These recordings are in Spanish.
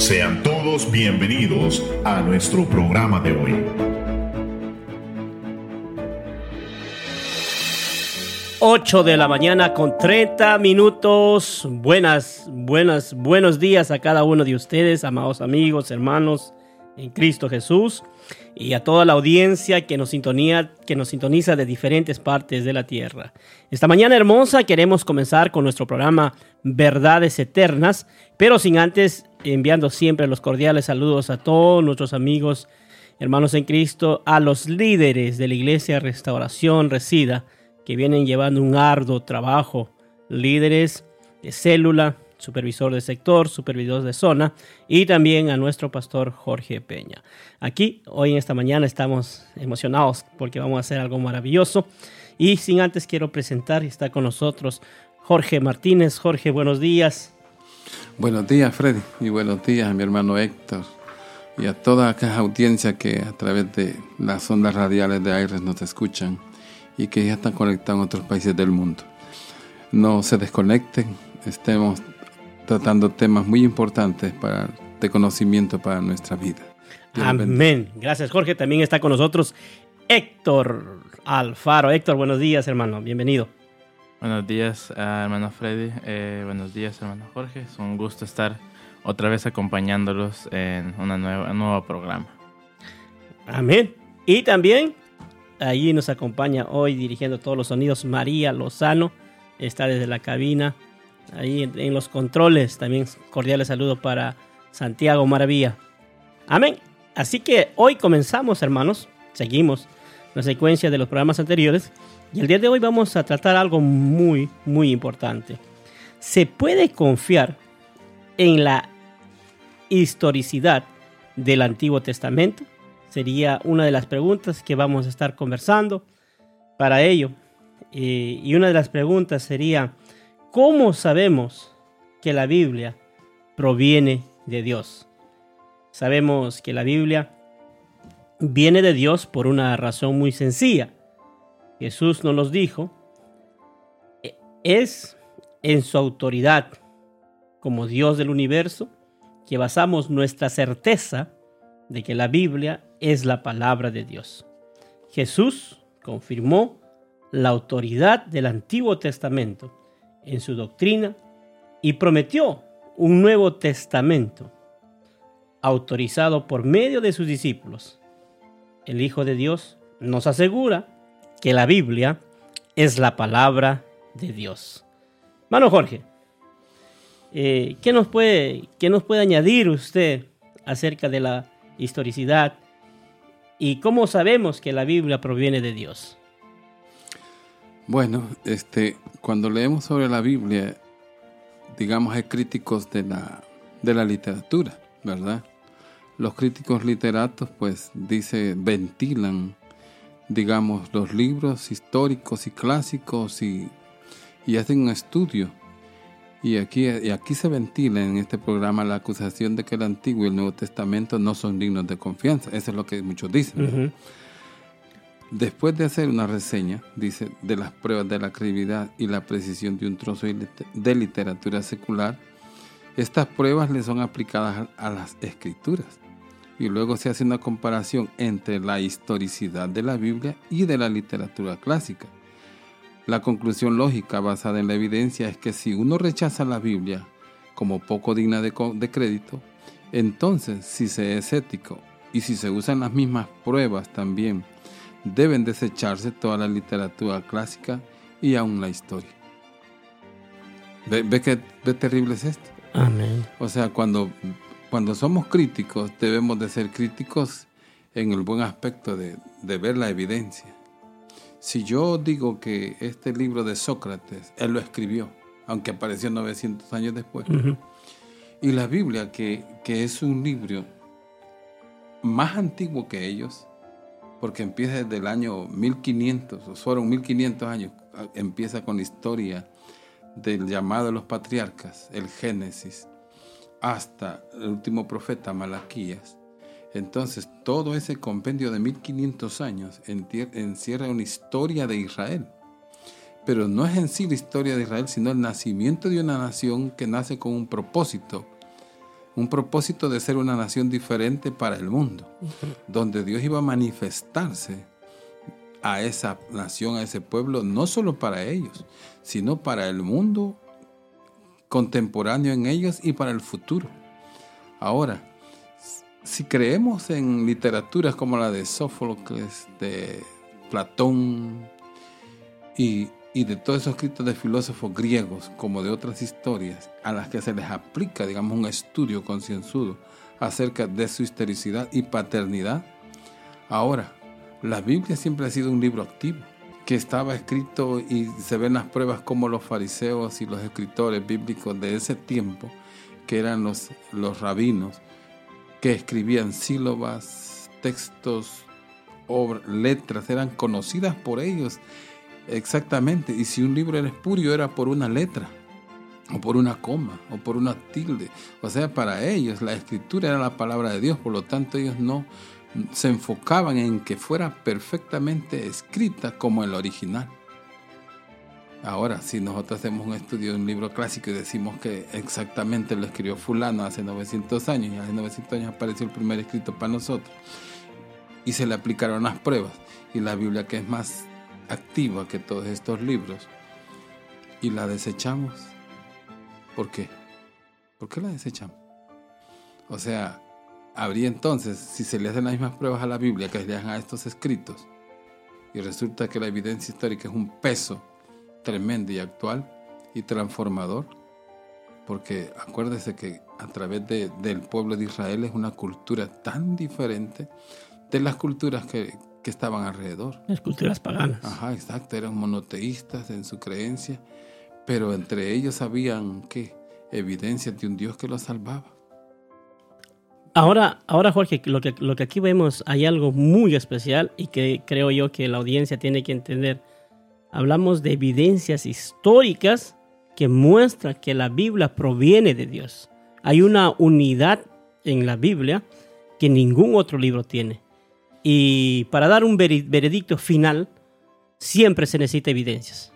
Sean todos bienvenidos a nuestro programa de hoy. 8 de la mañana con 30 minutos. Buenas, buenas, buenos días a cada uno de ustedes, amados amigos, hermanos en Cristo Jesús y a toda la audiencia que nos, sintonía, que nos sintoniza de diferentes partes de la tierra. Esta mañana hermosa queremos comenzar con nuestro programa Verdades Eternas, pero sin antes enviando siempre los cordiales saludos a todos nuestros amigos, hermanos en Cristo, a los líderes de la Iglesia Restauración Resida, que vienen llevando un arduo trabajo, líderes de célula, supervisor de sector, supervisor de zona y también a nuestro pastor Jorge Peña. Aquí, hoy en esta mañana, estamos emocionados porque vamos a hacer algo maravilloso. Y sin antes quiero presentar, está con nosotros Jorge Martínez. Jorge, buenos días. Buenos días, Freddy, y buenos días a mi hermano Héctor y a toda aquella audiencia que a través de las ondas radiales de Aires nos escuchan y que ya están conectados en otros países del mundo. No se desconecten, estemos tratando temas muy importantes para, de conocimiento para nuestra vida. Amén. Gracias, Jorge. También está con nosotros Héctor Alfaro. Héctor, buenos días, hermano. Bienvenido. Buenos días, ah, hermano Freddy. Eh, buenos días, hermano Jorge. Es un gusto estar otra vez acompañándolos en una nueva, un nuevo programa. Amén. Y también allí nos acompaña hoy dirigiendo todos los sonidos María Lozano. Está desde la cabina ahí en, los controles. También cordiales saludos para Santiago Maravilla. Amén. Así que hoy comenzamos, hermanos. Seguimos la secuencia de los programas anteriores. Y el día de hoy vamos a tratar algo muy, muy importante. ¿Se puede confiar en la historicidad del Antiguo Testamento? Sería una de las preguntas que vamos a estar conversando para ello. Eh, y una de las preguntas sería, ¿Cómo sabemos que la Biblia proviene de Dios? Sabemos que la Biblia viene de Dios por una razón muy sencilla. Jesús nos los dijo, es en su autoridad como Dios del universo que basamos nuestra certeza de que la Biblia es la palabra de Dios. Jesús confirmó la autoridad del Antiguo Testamento en su doctrina y prometió un Nuevo Testamento autorizado por medio de sus discípulos. El Hijo de Dios nos asegura que la Biblia es la palabra de Dios. Mano Jorge, eh, ¿qué, nos puede, ¿qué nos puede añadir usted acerca de la historicidad y cómo sabemos que la Biblia proviene de Dios? Bueno, este, cuando leemos sobre la Biblia, digamos, hay críticos de la, de la literatura, ¿verdad? Los críticos literatos, pues, dice, ventilan, digamos, los libros históricos y clásicos y, y hacen un estudio. Y aquí, y aquí se ventila en este programa la acusación de que el Antiguo y el Nuevo Testamento no son dignos de confianza. Eso es lo que muchos dicen. Después de hacer una reseña, dice, de las pruebas de la credibilidad y la precisión de un trozo de literatura secular, estas pruebas le son aplicadas a las escrituras. Y luego se hace una comparación entre la historicidad de la Biblia y de la literatura clásica. La conclusión lógica basada en la evidencia es que si uno rechaza la Biblia como poco digna de, de crédito, entonces si se es ético y si se usan las mismas pruebas también deben desecharse toda la literatura clásica y aún la historia. ¿Ve, qué terrible es esto? Amén. O sea, cuando, cuando somos críticos, debemos de ser críticos en el buen aspecto de, ver la evidencia. Si yo digo que este libro de Sócrates, él lo escribió, aunque apareció 900 años después, y la Biblia, que, que es un libro más antiguo que ellos, porque empieza desde el año 1500, o fueron 1500 años, empieza con la historia del llamado de los patriarcas, el Génesis, hasta el último profeta Malaquías. Entonces, todo ese compendio de 1500 años encierra una historia de Israel. Pero no es en sí la historia de Israel, sino el nacimiento de una nación que nace con un propósito un propósito de ser una nación diferente para el mundo, donde Dios iba a manifestarse a esa nación, a ese pueblo, no solo para ellos, sino para el mundo contemporáneo en ellos y para el futuro. Ahora, si creemos en literaturas como la de Sófocles, de Platón y, y de todos esos escritos de filósofos griegos, como de otras historias, a las que se les aplica, digamos, un estudio concienzudo acerca de su historicidad y paternidad, ahora, la Biblia siempre ha sido un libro activo, que estaba escrito y se ven las pruebas como los fariseos y los escritores bíblicos de ese tiempo, que eran los, los rabinos, que escribían sílabas, textos, obras, letras, eran conocidas por ellos exactamente. Y si un libro era espurio era por una letra, o por una coma, o por una tilde. O sea, para ellos la escritura era la palabra de Dios, por lo tanto ellos no se enfocaban en que fuera perfectamente escrita como el original. Ahora, si nosotros hacemos un estudio de un libro clásico y decimos que exactamente lo escribió fulano hace 900 años y hace 900 años apareció el primer escrito para nosotros y se le aplicaron las pruebas y la Biblia que es más activa que todos estos libros y la desechamos. ¿Por qué? ¿Por qué la desechamos? O sea, habría entonces, si se le hacen las mismas pruebas a la Biblia que se le hacen a estos escritos, y resulta que la evidencia histórica es un peso tremendo y actual y transformador, porque acuérdese que a través de, del pueblo de Israel es una cultura tan diferente de las culturas que, que estaban alrededor. Las culturas paganas. Ajá, exacto, eran monoteístas en su creencia, pero entre ellos habían, ¿qué? Evidencias de un Dios que los salvaba. Ahora, ahora Jorge, lo que, lo que aquí vemos, hay algo muy especial y que creo yo que la audiencia tiene que entender hablamos de evidencias históricas que muestran que la Biblia proviene de Dios. Hay una unidad en la Biblia que ningún otro libro tiene. Y para dar un veredicto final, siempre se necesita evidencias.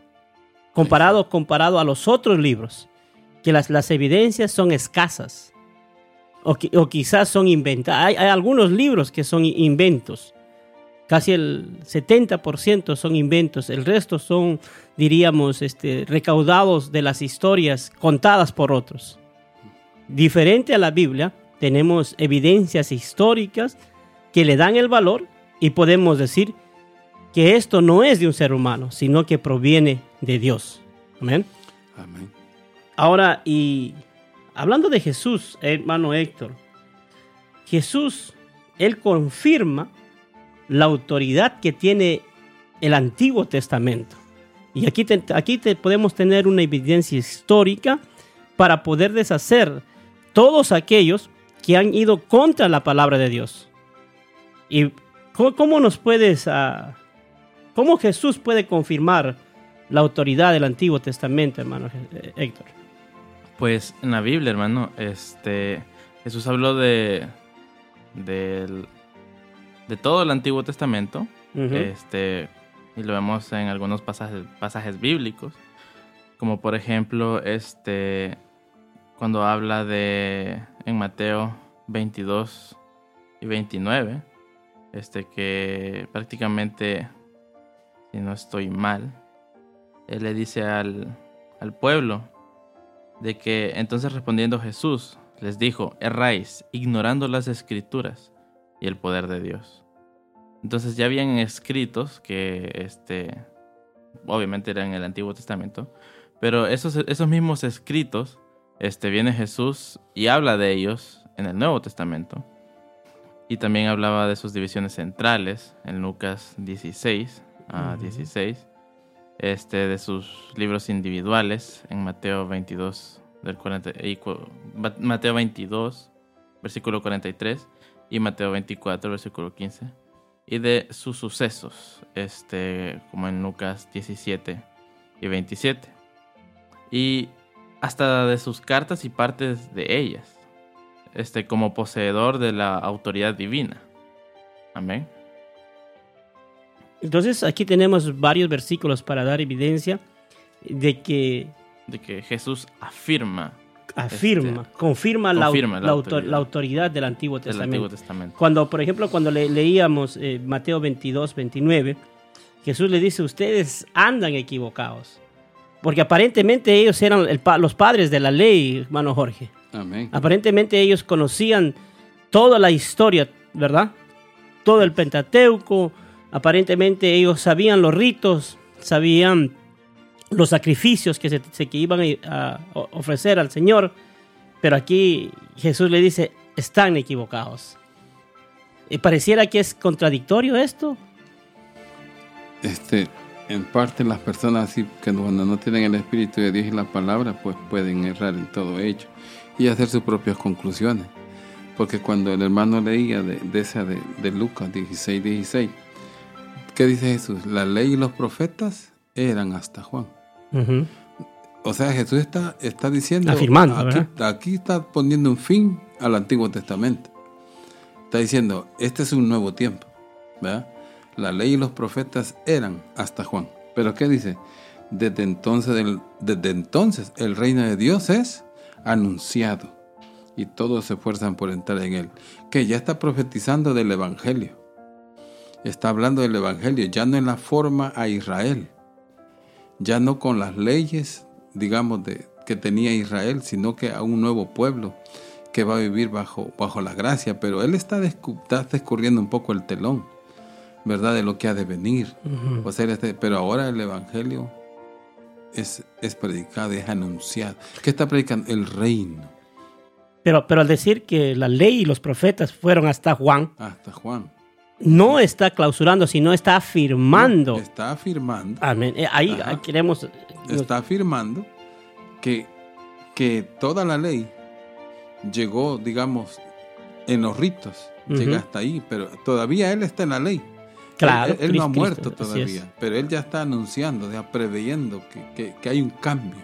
Comparado, comparado a los otros libros, que las, las evidencias son escasas. O, o quizás son inventadas. Hay, hay algunos libros que son inventos casi el 70% son inventos, el resto son, diríamos, este, recaudados de las historias contadas por otros. Diferente a la Biblia, tenemos evidencias históricas que le dan el valor y podemos decir que esto no es de un ser humano, sino que proviene de Dios. Amén. Amén. Ahora, y hablando de Jesús, hermano Héctor, Jesús, él confirma la autoridad que tiene el Antiguo Testamento. Y aquí, aquí te podemos tener una evidencia histórica para poder deshacer todos aquellos que han ido contra la palabra de Dios. ¿Y cómo, nos puedes, uh, cómo Jesús puede confirmar la autoridad del Antiguo Testamento, hermano eh, Héctor? Pues en la Biblia, hermano, este, Jesús habló de, del de todo el Antiguo Testamento. este, y lo vemos en algunos pasajes, pasajes bíblicos. Como por ejemplo, este, cuando habla de en Mateo 22 y 29, este, que prácticamente, si no estoy mal, él le dice al, al pueblo de que entonces respondiendo Jesús les dijo, erráis, ignorando las escrituras y el poder de Dios. Entonces ya habían escritos que, este, obviamente eran el Antiguo Testamento, pero esos, esos mismos escritos, este, viene Jesús y habla de ellos en el Nuevo Testamento. Y también hablaba de sus divisiones centrales en Lucas 16 a 16, este, de sus libros individuales en Mateo 22, del 40, Mateo 22, versículo 43 y Mateo 24, versículo 15. Y de sus sucesos, este, como en Lucas 17 y 27. Y hasta de sus cartas y partes de ellas, este, como poseedor de la autoridad divina. Amén. Entonces aquí tenemos varios versículos para dar evidencia de que... De que Jesús afirma afirma, Este, confirma, la, confirma la la autor- autoridad. la autoridad del Antiguo Testamento. Antiguo Testamento. Cuando, por ejemplo, cuando le- leíamos eh, Mateo 22, 29, Jesús le dice, ustedes andan equivocados. Porque aparentemente ellos eran el pa- los padres de la ley, hermano Jorge. Amén. Aparentemente ellos conocían toda la historia, ¿verdad? Todo el Pentateuco. Aparentemente ellos sabían los ritos, sabían los sacrificios que se, se- que iban a o- ofrecer al Señor. Pero aquí Jesús le dice, están equivocados. Y pareciera que es contradictorio esto. Este, en parte las personas así que cuando no tienen el Espíritu de Dios y la palabra, pues pueden errar en todo ello y hacer sus propias conclusiones. Porque cuando el hermano leía de, de esa de, de Lucas 16, 16, ¿qué dice Jesús? La ley y los profetas eran hasta Juan. O sea, Jesús está, está diciendo, Afirmando, aquí, está poniendo un fin al Antiguo Testamento. Está diciendo, este es un nuevo tiempo. ¿verdad? La ley y los profetas eran hasta Juan. Pero ¿qué dice? Desde entonces, el, desde entonces el reino de Dios es anunciado y todos se esfuerzan por entrar en él. Que ya está profetizando del Evangelio. Está hablando del Evangelio, ya no en la forma a Israel, ya no con las leyes, digamos, de, que tenía Israel, sino que a un nuevo pueblo que va a vivir bajo, bajo la gracia. Pero él está, descu- está descubriendo un poco el telón, ¿verdad? De lo que ha de venir. Ujú. O sea, este- pero ahora el Evangelio es, es predicado, es anunciado. ¿Qué está predicando? El reino, Pero, pero al decir que la ley y los profetas fueron hasta Juan, hasta Juan. no está clausurando, sino está afirmando. Está afirmando. Amén. Eh, Ahí Ajá. queremos. está afirmando que, que toda la ley llegó, digamos, en los ritos, llega hasta ahí, pero todavía él está en la ley. Claro, Él, él no ha Cristo, muerto es. todavía, pero él ya está anunciando, ya preveyendo que, que- que hay un cambio.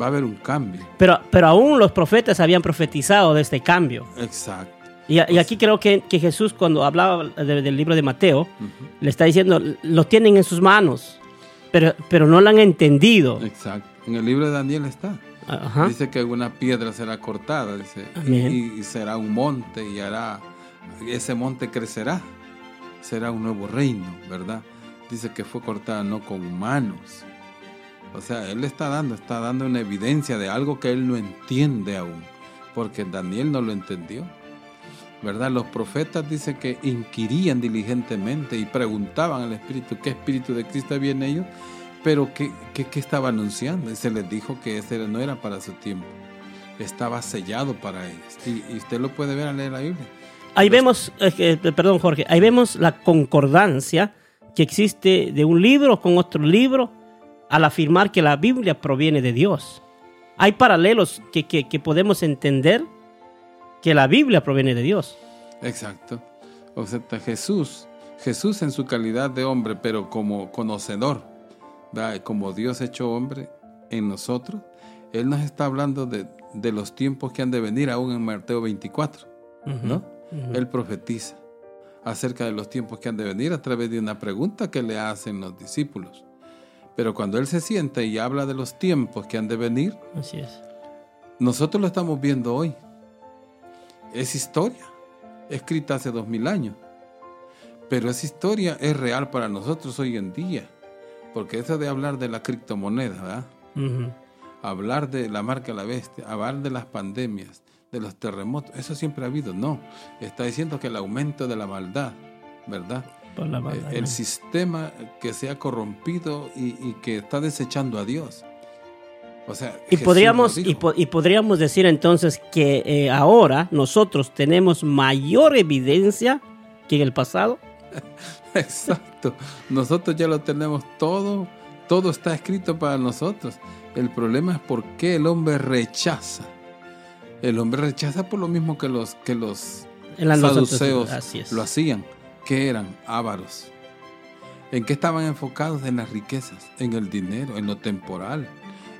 Va a haber un cambio. Pero, pero aún los profetas habían profetizado de este cambio. Exacto. Y, y aquí creo que, que Jesús, cuando hablaba de- del libro de Mateo, Ujú. le está diciendo: lo tienen en sus manos, pero, pero no lo han entendido. Exacto. En el libro de Daniel está. Dice que una piedra será cortada, dice, y, y será un monte y hará, ese monte crecerá, será un nuevo reino, ¿verdad? Dice que fue cortada no con manos. O sea, él está dando, está dando una evidencia de algo que él no entiende aún, porque Daniel no lo entendió. ¿Verdad? Los profetas dice que inquirían diligentemente y preguntaban al Espíritu qué Espíritu de Cristo había en ellos, pero qué, qué, qué estaba anunciando. Y se les dijo que ese no era para su tiempo, estaba sellado para ellos. Y, y usted lo puede ver al leer la Biblia. Ahí vemos, eh, perdón Jorge, ahí vemos la concordancia que existe de un libro con otro libro al afirmar que la Biblia proviene de Dios. Hay paralelos que, que- que podemos entender que la Biblia proviene de Dios. Exacto. O sea, Jesús, Jesús en su calidad de hombre, pero como conocedor, ¿verdad? como Dios hecho hombre en nosotros, Él nos está hablando de, de los tiempos que han de venir aún en Mateo 24, ¿no? Él profetiza acerca de los tiempos que han de venir a través de una pregunta que le hacen los discípulos. Pero cuando Él se sienta y habla de los tiempos que han de venir, Así es. nosotros lo estamos viendo hoy. Es historia, escrita hace dos mil años. Pero esa historia es real para nosotros hoy en día. Porque eso de hablar de la criptomoneda, hablar de la marca de la bestia, hablar de las pandemias, de los terremotos, eso siempre ha habido. No, está diciendo que el aumento de la maldad, ¿verdad? Por la Eh, maldad, el ¿no? sistema que se ha corrompido y, y que está desechando a Dios. O sea, Y podríamos, lo y, po- y podríamos decir entonces que eh, ahora nosotros tenemos mayor evidencia que en el pasado. Exacto. Nosotros ya lo tenemos todo, todo está escrito para nosotros. El problema es por qué el hombre rechaza. El hombre rechaza por lo mismo que los que los saduceos así lo hacían, que eran ávaros. ¿En qué estaban enfocados? En las riquezas, en el dinero, en lo temporal.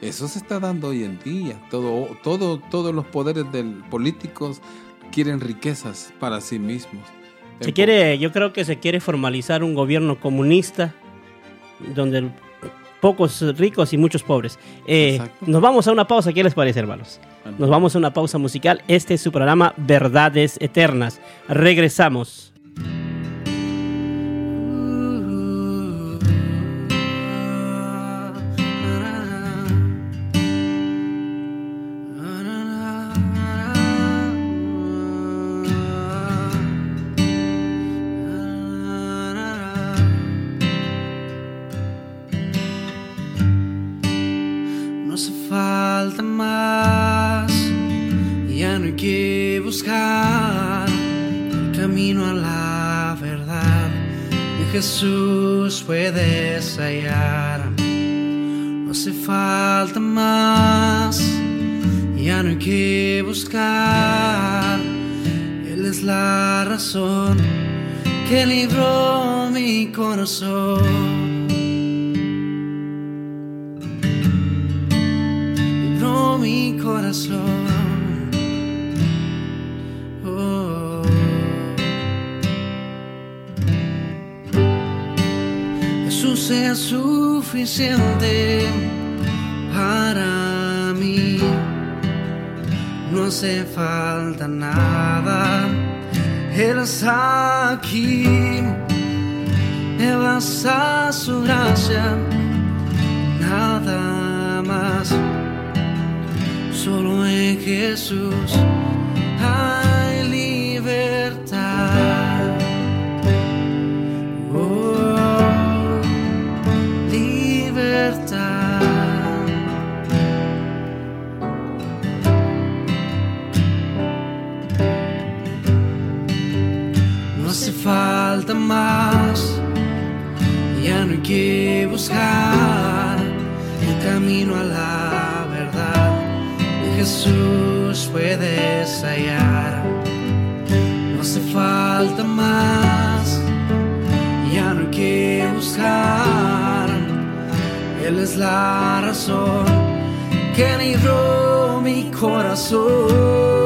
Eso se está dando hoy en día. Todo, todo, todos los poderes del políticos quieren riquezas para sí mismos. Se quiere, yo creo que se quiere formalizar un gobierno comunista donde el, pocos ricos y muchos pobres. Eh, nos vamos a una pausa, ¿qué les parece, hermanos? Nos vamos a una pausa musical. Este es su programa Verdades Eternas. Regresamos. Falta más, ya no hay que buscar el camino a la verdad. En Jesús puedes hallar. No hace falta más, ya no hay que buscar. Él es la razón que libró mi corazón. Suficiente para mí. No hace falta nada. Él está aquí. Me basta su gracia. Nada más. Solo en Jesús más, ya no hay que buscar el camino a la verdad. Jesús puedes hallar. No hace falta más, ya no hay que buscar. Él es la razón que libró mi corazón.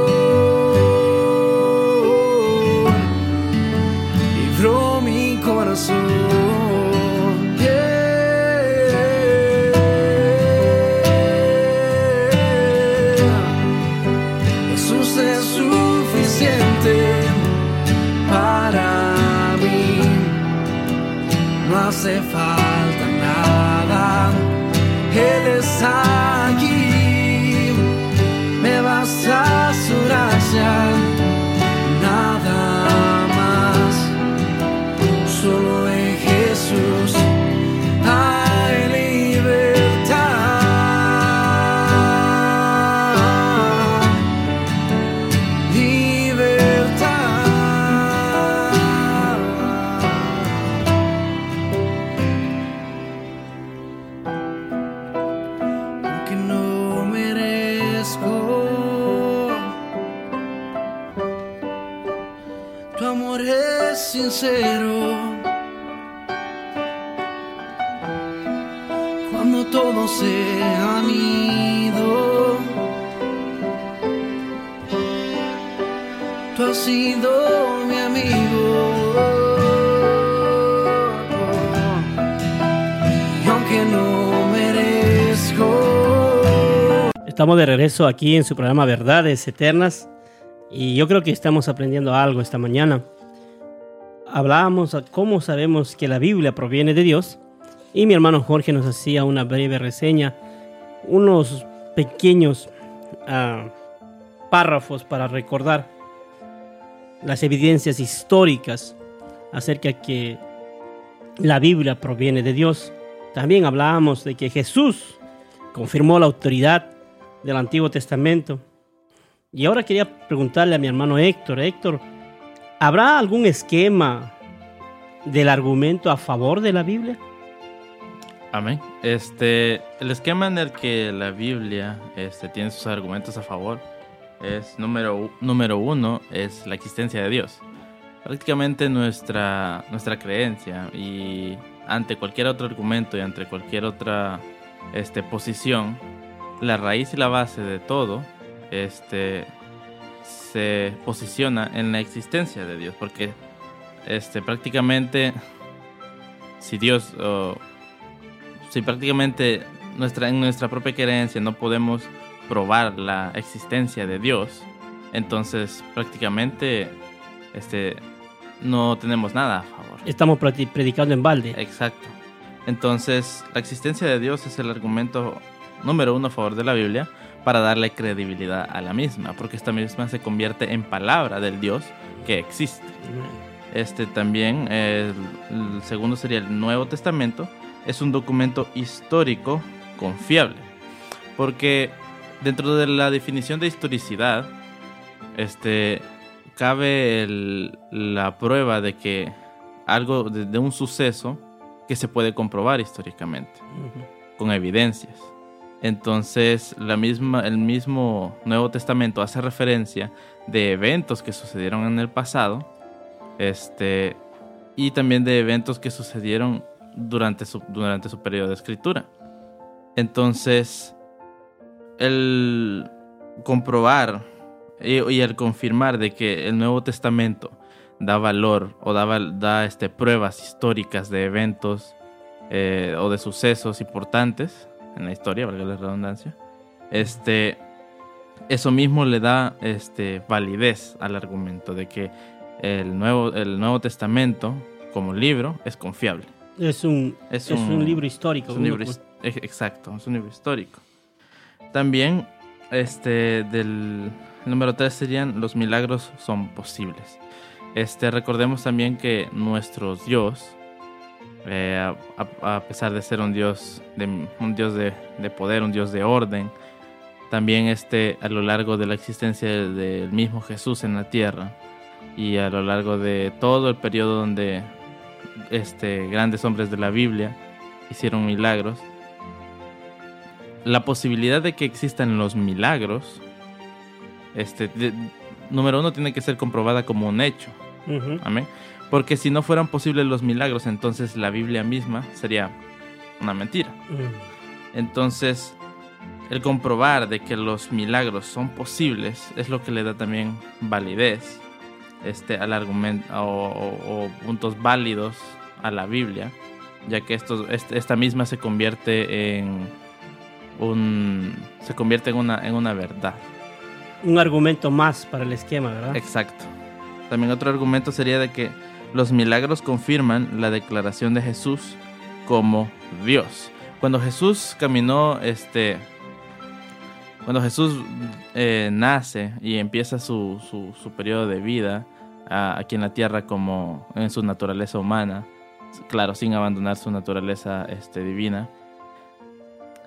Estamos de regreso aquí en su programa Verdades Eternas y yo creo que estamos aprendiendo algo esta mañana. Hablábamos a cómo sabemos que la Biblia proviene de Dios y mi hermano Jorge nos hacía una breve reseña, unos pequeños ah, párrafos para recordar las evidencias históricas acerca que la Biblia proviene de Dios. También hablábamos de que Jesús confirmó la autoridad del Antiguo Testamento. Y ahora quería preguntarle a mi hermano Héctor, Héctor, ¿habrá algún esquema del argumento a favor de la Biblia? Amén. Este, el esquema en el que la Biblia este, tiene sus argumentos a favor es número, número uno, es la existencia de Dios. Prácticamente nuestra, nuestra creencia y ante cualquier otro argumento y ante cualquier otra este, posición, la raíz y la base de todo este, se posiciona en la existencia de Dios, porque este, prácticamente si Dios, oh, si prácticamente nuestra, en nuestra propia creencia no podemos probar la existencia de Dios, entonces prácticamente este, no tenemos nada a favor. Estamos predi- predicando en balde. Exacto. Entonces, la existencia de Dios es el argumento número uno a favor de la Biblia para darle credibilidad a la misma, porque esta misma se convierte en palabra del Dios que existe. Este también, el, el segundo sería el Nuevo Testamento, es un documento histórico confiable, porque dentro de la definición de historicidad, este, cabe el- la prueba de que algo, de, de un suceso que se puede comprobar históricamente, con evidencias. Entonces, la misma, el mismo Nuevo Testamento hace referencia de eventos que sucedieron en el pasado, este, y también de eventos que sucedieron durante su, durante su periodo de escritura. Entonces, el comprobar y, el confirmar de que el Nuevo Testamento da valor o da, da este, pruebas históricas de eventos eh, o de sucesos importantes en la historia, valga la redundancia, este, eso mismo le da este, validez al argumento de que el Nuevo, el Nuevo Testamento como libro es confiable. Es un, Es es un- libro histórico. Es un libro, Uno- his- ex- exacto, es un libro histórico. También, este, del número 3 serían los milagros son posibles. Este, recordemos también que nuestro Dios, eh, a, pesar de ser un Dios, de, un Dios de, de poder, un Dios de orden, también este, a lo largo de la existencia del, mismo Jesús en la tierra y a lo largo de todo el periodo donde este, grandes hombres de la Biblia hicieron milagros, la posibilidad de que existan los milagros, este, de- número uno, tiene que ser comprobada como un hecho. Amén. Porque si no fueran posibles los milagros, entonces la Biblia misma sería una mentira. Mm. Entonces, el comprobar de que los milagros son posibles es lo que le da también validez este, al argumento o, o- o puntos válidos a la Biblia, ya que esto, este- esta misma se convierte en un se convierte en una, en una verdad. Un argumento más para el esquema, ¿verdad? Exacto. También otro argumento sería de que los milagros confirman la declaración de Jesús como Dios. Cuando Jesús caminó, este, cuando Jesús eh, nace y empieza su, su, periodo de vida aquí en la tierra como en su naturaleza humana, claro, sin abandonar su naturaleza este, divina,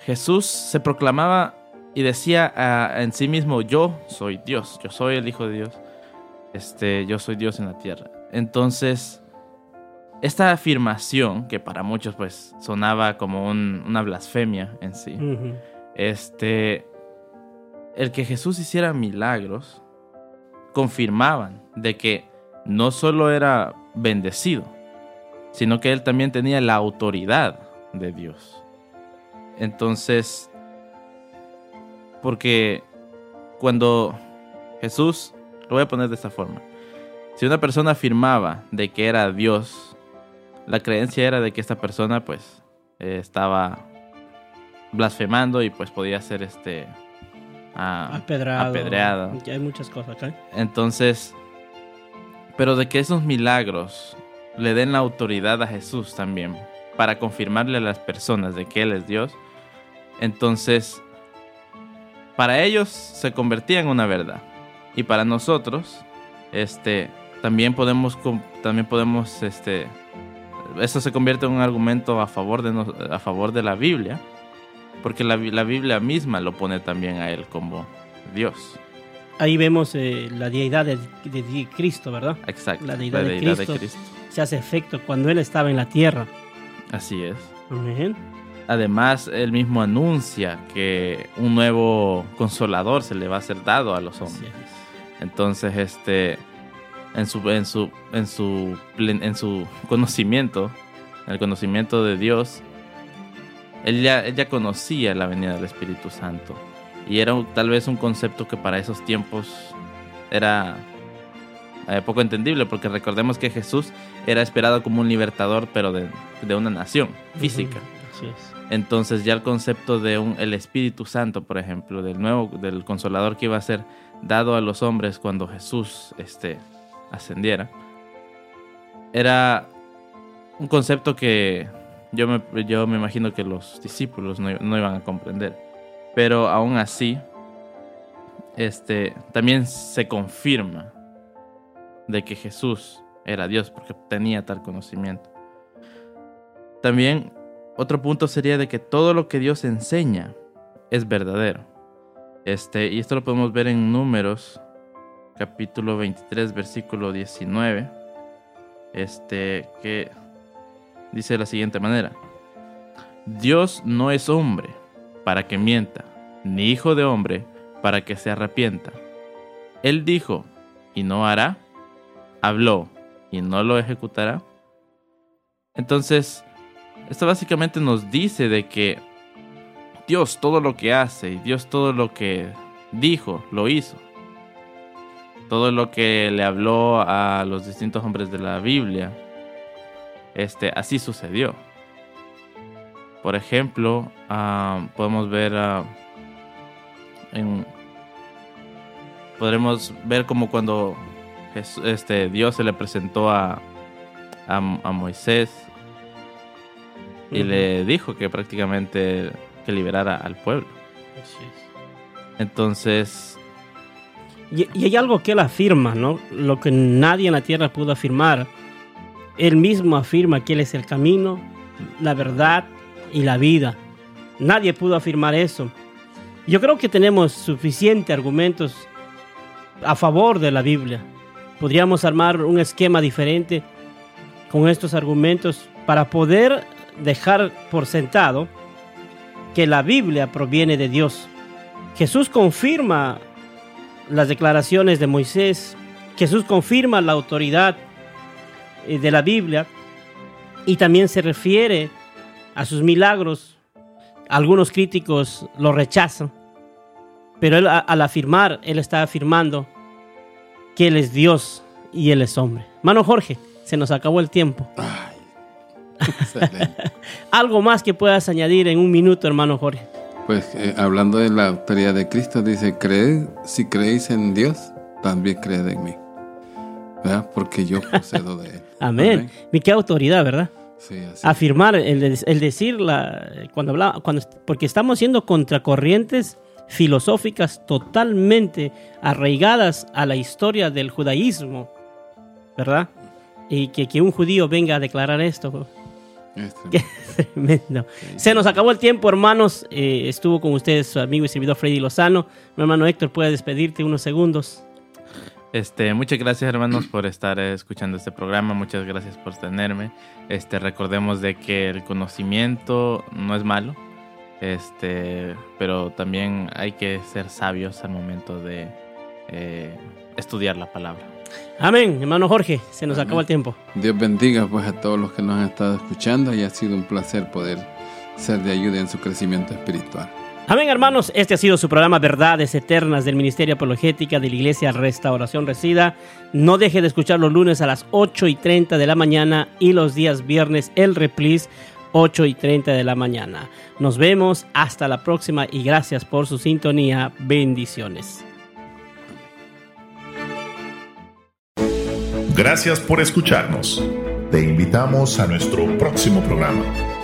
Jesús se proclamaba y decía en sí mismo, yo soy Dios, yo soy el Hijo de Dios, este, yo soy Dios en la tierra. Entonces, esta afirmación, que para muchos pues sonaba como un- una blasfemia en sí, este, el que Jesús hiciera milagros, confirmaban de que no solo era bendecido, sino que él también tenía la autoridad de Dios. Entonces, porque cuando Jesús, lo voy a poner de esta forma, si una persona afirmaba de que era Dios, la creencia era de que esta persona pues eh, estaba blasfemando y pues podía ser este Apedrado. apedreado. Ya hay muchas cosas acá. entonces, pero de que esos milagros le den la autoridad a Jesús también para confirmarle a las personas de que Él es Dios, entonces para ellos se convertía en una verdad y para nosotros, este, también podemos, también podemos, este, eso se convierte en un argumento a favor de, a favor de la Biblia, porque la, la Biblia misma lo pone también a Él como Dios. Ahí vemos eh, la deidad de, de- de Cristo, ¿verdad? Exacto. La deidad de Cristo. Se hace efecto cuando Él estaba en la tierra. Así es. Amén. Además, él mismo anuncia que un nuevo consolador se le va a ser dado a los hombres. Entonces, este, en su, en su, en su, en su conocimiento, en el conocimiento de Dios, él ya, él ya conocía la venida del Espíritu Santo. Y era tal vez un concepto que para esos tiempos era eh, poco entendible, porque recordemos que Jesús era esperado como un libertador, pero de, de una nación física. Ujú. Entonces ya el concepto de un, el Espíritu Santo, por ejemplo, del nuevo, del consolador que iba a ser dado a los hombres cuando Jesús este, ascendiera, era un concepto que yo me, yo me imagino que los discípulos no, no iban a comprender. Pero aún así, este, también se confirma de que Jesús era Dios porque tenía tal conocimiento. También otro punto sería de que todo lo que Dios enseña es verdadero. Este, y esto lo podemos ver en Números, capítulo 23, versículo 19. Este, que dice de la siguiente manera: Dios no es hombre para que mienta, ni hijo de hombre para que se arrepienta. Él dijo y no hará, habló y no lo ejecutará. Entonces, esto básicamente nos dice de que Dios todo lo que hace y Dios todo lo que dijo, lo hizo. Todo lo que le habló a los distintos hombres de la Biblia, este, así sucedió. Por ejemplo, ah, podemos ver ah, en, podremos ver como cuando este, Dios se le presentó a, a, Moisés y le dijo que prácticamente que liberara al pueblo. Entonces... Y, hay algo que él afirma, ¿no? Lo que nadie en la tierra pudo afirmar. Él mismo afirma que él es el camino, la verdad y la vida. Nadie pudo afirmar eso. Yo creo que tenemos suficientes argumentos a favor de la Biblia. Podríamos armar un esquema diferente con estos argumentos para poder dejar por sentado que la Biblia proviene de Dios. Jesús confirma las declaraciones de Moisés, Jesús confirma la autoridad eh, de la Biblia y también se refiere a sus milagros. Algunos críticos lo rechazan, pero él al afirmar, él está afirmando que Él es Dios y Él es hombre. Mano Jorge, se nos acabó el tiempo. Algo más que puedas añadir en un minuto, hermano Jorge. Pues eh, hablando de la autoridad de Cristo, dice, creed, si creéis en Dios, también creed en mí. ¿Verdad? Porque yo procedo de Él. Amén. ¿Y qué autoridad, verdad? Sí, así. Afirmar, el, el decir, la, cuando hablaba, cuando, porque estamos siendo contracorrientes filosóficas totalmente arraigadas a la historia del judaísmo, ¿verdad? Y que, que un judío venga a declarar esto. Qué tremendo. Se nos acabó el tiempo, hermanos. Eh, estuvo con ustedes su amigo y servidor Freddy Lozano. Mi hermano Héctor, puede despedirte unos segundos. Este, muchas gracias hermanos por estar escuchando este programa, muchas gracias por tenerme. Este, recordemos de que el conocimiento no es malo, este, pero también hay que ser sabios al momento de eh, estudiar la palabra. Amén, hermano Jorge, se nos acaba el tiempo. Dios bendiga pues a todos los que nos han estado escuchando y ha sido un placer poder ser de ayuda en su crecimiento espiritual. Amén, hermanos. Este ha sido su programa Verdades Eternas del Ministerio Apologética de la Iglesia Restauración Resida. No deje de escuchar los lunes a las 8 y 30 de la mañana y los días viernes el replis 8 y 30 de la mañana. Nos vemos hasta la próxima y gracias por su sintonía. Bendiciones. Gracias por escucharnos. Te invitamos a nuestro próximo programa.